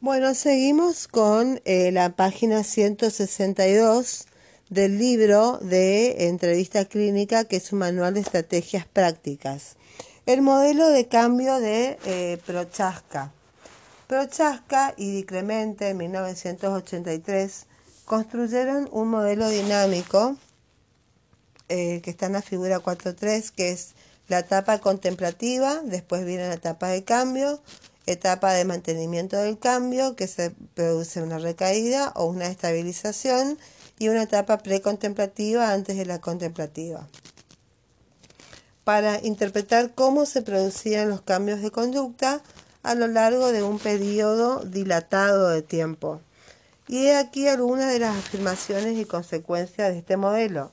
Bueno, seguimos con eh, la página 162 del libro de entrevista clínica, que es un manual de estrategias prácticas. El modelo de cambio de eh, Prochaska. Prochaska y Di Clemente en 1983 construyeron un modelo dinámico eh, que está en la figura 4.3, que es la etapa contemplativa, después viene la etapa de cambio, etapa de mantenimiento del cambio, que se produce una recaída o una estabilización, y una etapa precontemplativa antes de la contemplativa. Para interpretar cómo se producían los cambios de conducta a lo largo de un periodo dilatado de tiempo. Y he aquí algunas de las afirmaciones y consecuencias de este modelo.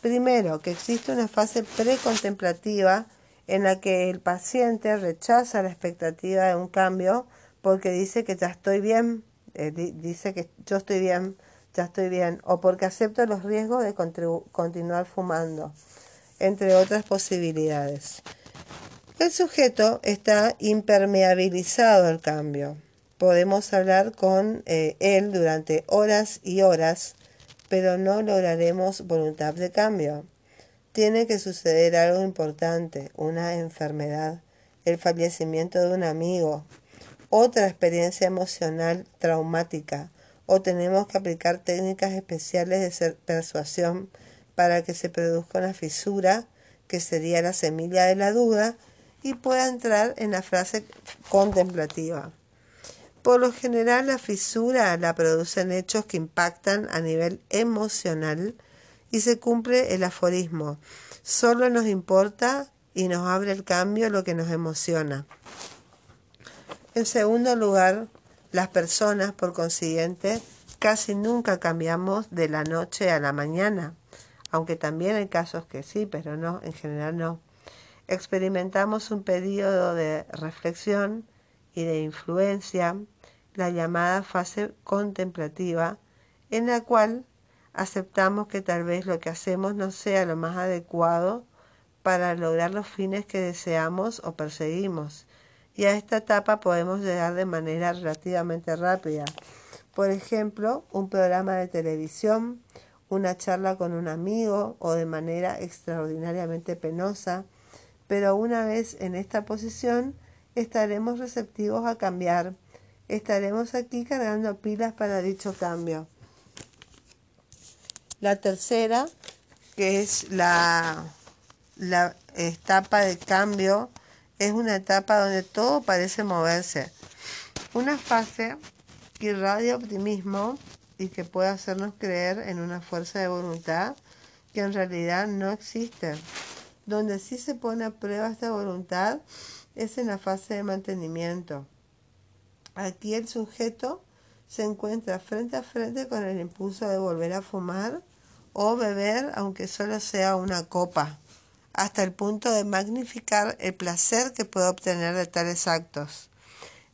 Primero, que existe una fase precontemplativa en la que el paciente rechaza la expectativa de un cambio porque dice que ya estoy bien, eh, dice que yo estoy bien, ya estoy bien, o porque acepto los riesgos de continuar fumando, entre otras posibilidades. El sujeto está impermeabilizado al cambio. Podemos hablar con eh, él durante horas y horas, pero no lograremos voluntad de cambio tiene que suceder algo importante, una enfermedad, el fallecimiento de un amigo, otra experiencia emocional traumática, o tenemos que aplicar técnicas especiales de persuasión para que se produzca una fisura, que sería la semilla de la duda, y pueda entrar en la frase contemplativa. Por lo general, la fisura la producen hechos que impactan a nivel emocional y se cumple el aforismo. Solo nos importa y nos abre el cambio lo que nos emociona. En segundo lugar, las personas, por consiguiente, casi nunca cambiamos de la noche a la mañana, aunque también hay casos que sí, pero no, en general no. Experimentamos un periodo de reflexión y de influencia, la llamada fase contemplativa, en la cual aceptamos que tal vez lo que hacemos no sea lo más adecuado para lograr los fines que deseamos o perseguimos. Y a esta etapa podemos llegar de manera relativamente rápida. Por ejemplo, un programa de televisión, una charla con un amigo o de manera extraordinariamente penosa. Pero una vez en esta posición, estaremos receptivos a cambiar. Estaremos aquí cargando pilas para dicho cambio. La tercera, que es la, la etapa de cambio, es una etapa donde todo parece moverse. Una fase que irradia optimismo y que puede hacernos creer en una fuerza de voluntad que en realidad no existe. Donde sí se pone a prueba esta voluntad es en la fase de mantenimiento. Aquí el sujeto se encuentra frente a frente con el impulso de volver a fumar o beber aunque solo sea una copa, hasta el punto de magnificar el placer que puede obtener de tales actos.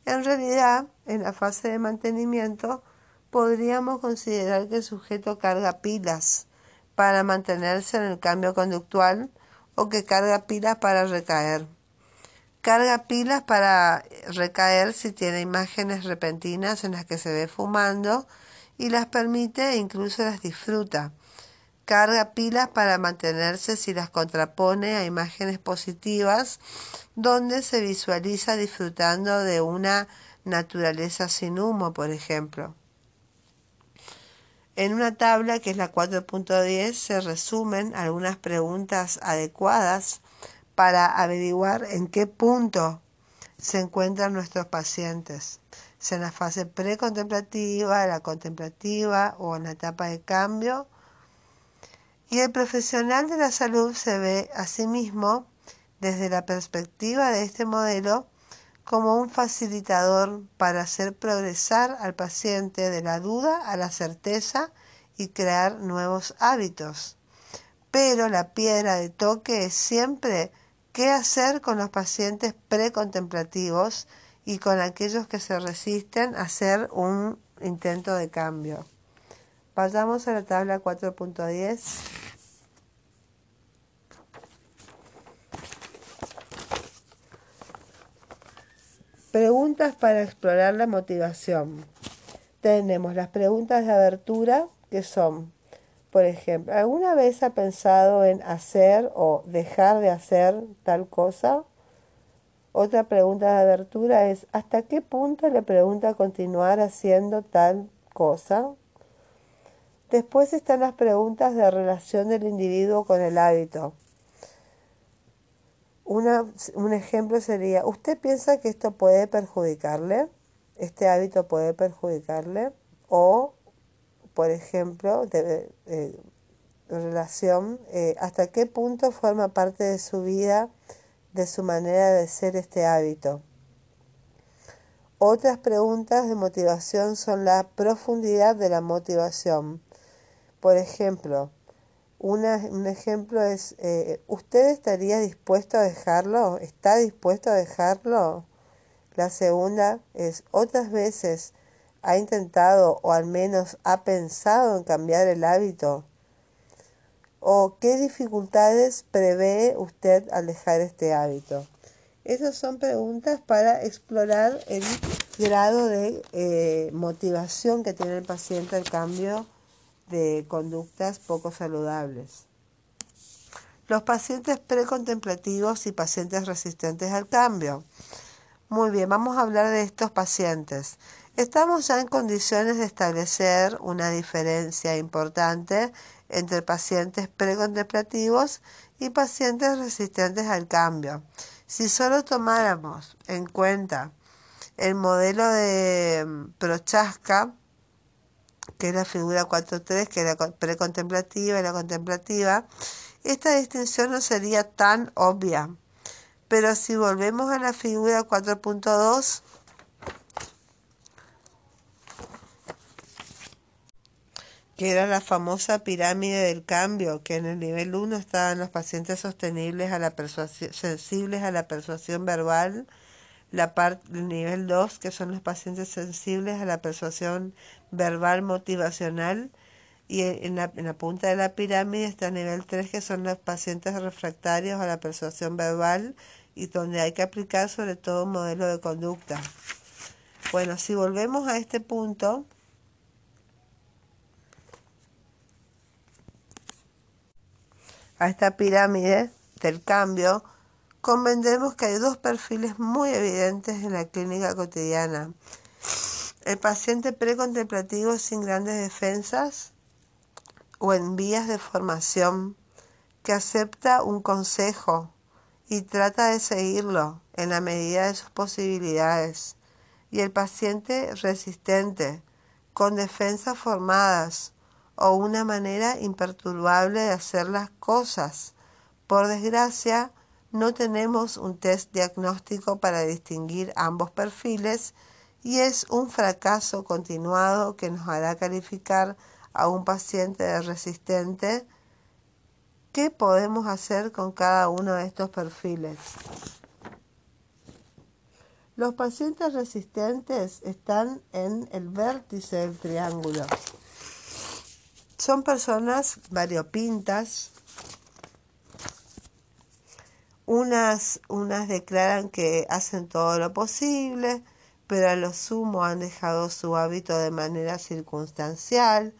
En realidad, en la fase de mantenimiento, podríamos considerar que el sujeto carga pilas para mantenerse en el cambio conductual o que carga pilas para recaer. Carga pilas para recaer si tiene imágenes repentinas en las que se ve fumando y las permite e incluso las disfruta. Carga pilas para mantenerse si las contrapone a imágenes positivas donde se visualiza disfrutando de una naturaleza sin humo, por ejemplo. En una tabla que es la 4.10 se resumen algunas preguntas adecuadas para averiguar en qué punto se encuentran nuestros pacientes, si en la fase precontemplativa, la contemplativa o en la etapa de cambio. Y el profesional de la salud se ve a sí mismo desde la perspectiva de este modelo como un facilitador para hacer progresar al paciente de la duda a la certeza y crear nuevos hábitos. Pero la piedra de toque es siempre ¿Qué hacer con los pacientes precontemplativos y con aquellos que se resisten a hacer un intento de cambio? Pasamos a la tabla 4.10. Preguntas para explorar la motivación. Tenemos las preguntas de abertura que son, por ejemplo, ¿alguna vez ha pensado en hacer o dejar de hacer tal cosa? Otra pregunta de abertura es, ¿hasta qué punto le pregunta continuar haciendo tal cosa? Después están las preguntas de relación del individuo con el hábito un ejemplo sería, ¿usted piensa que esto puede perjudicarle? ¿Este hábito puede perjudicarle? O, por ejemplo, de, relación, eh, ¿hasta qué punto forma parte de su vida, de su manera de ser este hábito? Otras preguntas de motivación son la profundidad de la motivación. Por ejemplo, un ejemplo es, eh, ¿usted estaría dispuesto a dejarlo? ¿Está dispuesto a dejarlo? La segunda es, ¿otras veces ha intentado o al menos ha pensado en cambiar el hábito? ¿O qué dificultades prevé usted al dejar este hábito? Esas son preguntas para explorar el grado de eh, motivación que tiene el paciente al cambio de conductas poco saludables. Los pacientes precontemplativos y pacientes resistentes al cambio. Muy bien, vamos a hablar de estos pacientes. Estamos ya en condiciones de establecer una diferencia importante entre pacientes precontemplativos y pacientes resistentes al cambio. Si solo tomáramos en cuenta el modelo de mm, Prochaska, que es la figura 4.3, que es la precontemplativa y la contemplativa, esta distinción no sería tan obvia. Pero si volvemos a la figura 4.2, que era la famosa pirámide del cambio, que en el nivel 1 estaban los pacientes sostenibles a la sensibles a la persuasión verbal, la parte, el nivel 2, que son los pacientes sensibles a la persuasión verbal motivacional, y en la, en la, punta de la pirámide está el nivel 3, que son los pacientes refractarios a la persuasión verbal y donde hay que aplicar sobre todo un modelo de conducta. Bueno, si volvemos a este punto, a esta pirámide del cambio, convendremos que hay dos perfiles muy evidentes en la clínica cotidiana. El paciente precontemplativo sin grandes defensas o en vías de formación que acepta un consejo y trata de seguirlo en la medida de sus posibilidades. Y el paciente resistente con defensas formadas o una manera imperturbable de hacer las cosas. Por desgracia, no tenemos un test diagnóstico para distinguir ambos perfiles y es un fracaso continuado que nos hará calificar a un paciente resistente. ¿Qué podemos hacer con cada uno de estos perfiles? Los pacientes resistentes están en el vértice del triángulo. Son personas variopintas, unas, unas declaran que hacen todo lo posible, pero a lo sumo han dejado su hábito de manera circunstancial.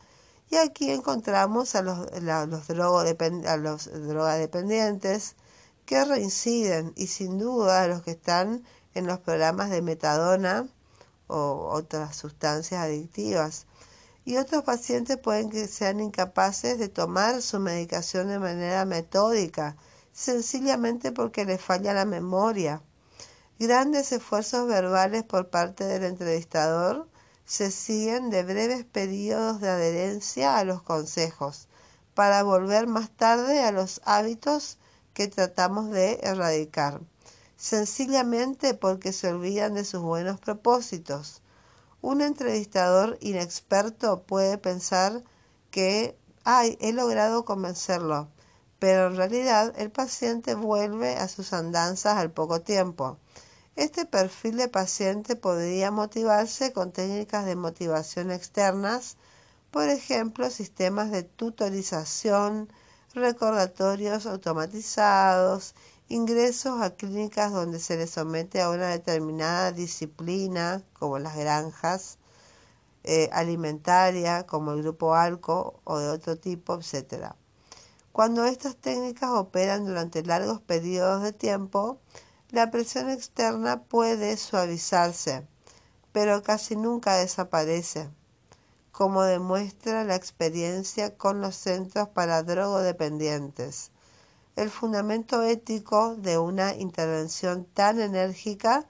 Y aquí encontramos a los, a los, a los drogadependientes que reinciden y sin duda a los que están en los programas de metadona o otras sustancias adictivas. Y otros pacientes pueden que sean incapaces de tomar su medicación de manera metódica sencillamente porque le falla la memoria. Grandes esfuerzos verbales por parte del entrevistador se siguen de breves periodos de adherencia a los consejos, para volver más tarde a los hábitos que tratamos de erradicar, sencillamente porque se olvidan de sus buenos propósitos. Un entrevistador inexperto puede pensar que, ay, he logrado convencerlo, pero en realidad el paciente vuelve a sus andanzas al poco tiempo. Este perfil de paciente podría motivarse con técnicas de motivación externas, por ejemplo, sistemas de tutorización, recordatorios automatizados, ingresos a clínicas donde se les somete a una determinada disciplina, como las granjas, eh, alimentaria, como el grupo ALCO o de otro tipo, etc. Cuando estas técnicas operan durante largos periodos de tiempo, la presión externa puede suavizarse, pero casi nunca desaparece, como demuestra la experiencia con los centros para drogodependientes. El fundamento ético de una intervención tan enérgica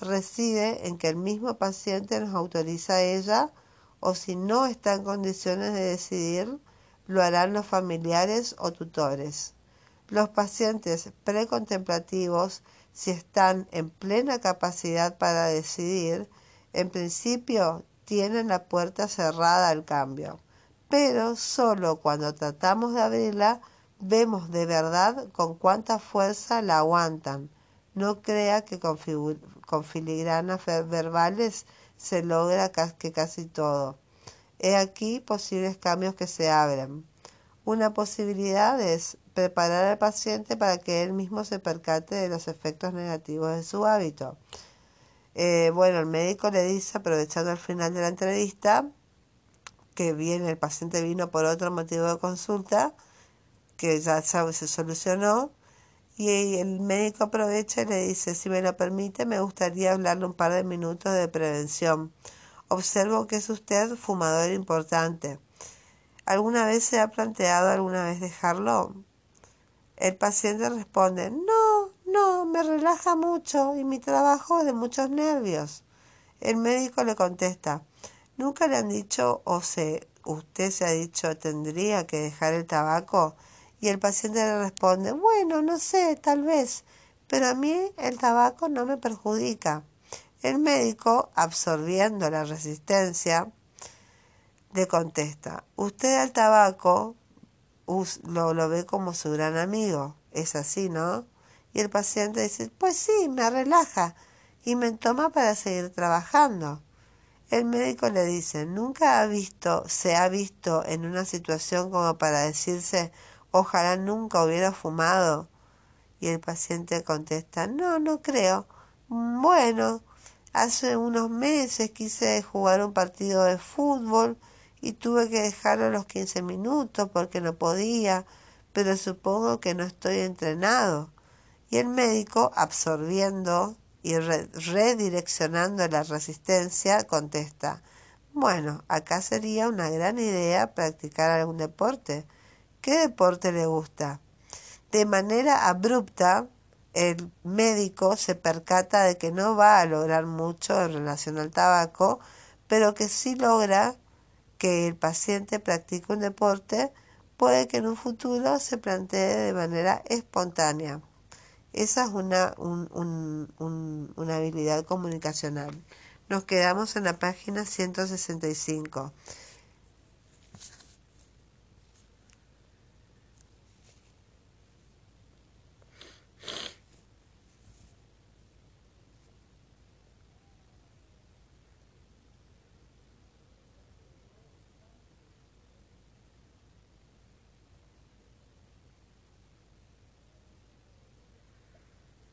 reside en que el mismo paciente nos autoriza a ella o si no está en condiciones de decidir, lo harán los familiares o tutores. Los pacientes precontemplativos, si están en plena capacidad para decidir, en principio tienen la puerta cerrada al cambio, pero solo cuando tratamos de abrirla vemos de verdad con cuánta fuerza la aguantan. No crea que con, filigranas verbales se logra que casi todo. He aquí posibles cambios que se abren. Una posibilidad es preparar al paciente para que él mismo se percate de los efectos negativos de su hábito. Eh, bueno, el médico le dice, aprovechando el final de la entrevista, que viene, el paciente vino por otro motivo de consulta, que ya sabe, se solucionó y el médico aprovecha y le dice, si me lo permite, me gustaría hablarle un par de minutos de prevención. Observo que es usted fumador importante. ¿Alguna vez se ha planteado alguna vez dejarlo? El paciente responde, no, no, me relaja mucho y mi trabajo de muchos nervios. El médico le contesta, ¿nunca le han dicho o se, usted se ha dicho tendría que dejar el tabaco? Y el paciente le responde, bueno, no sé, tal vez, pero a mí el tabaco no me perjudica. El médico, absorbiendo la resistencia, le contesta, usted al tabaco lo, lo ve como su gran amigo, es así, ¿no? Y el paciente dice, pues sí, me relaja y me toma para seguir trabajando. El médico le dice, nunca ha visto, se ha visto en una situación como para decirse, Ojalá nunca hubiera fumado. Y el paciente contesta, no, no creo. Bueno, hace unos meses quise jugar un partido de fútbol y tuve que dejarlo los 15 minutos porque no podía, pero supongo que no estoy entrenado. Y el médico, absorbiendo y redireccionando la resistencia, contesta, bueno, acá sería una gran idea practicar algún deporte ¿Qué deporte le gusta? De manera abrupta, el médico se percata de que no va a lograr mucho en relación al tabaco, pero que sí logra que el paciente practique un deporte, puede que en un futuro se plantee de manera espontánea. Esa es una, una habilidad comunicacional. Nos quedamos en la página 165.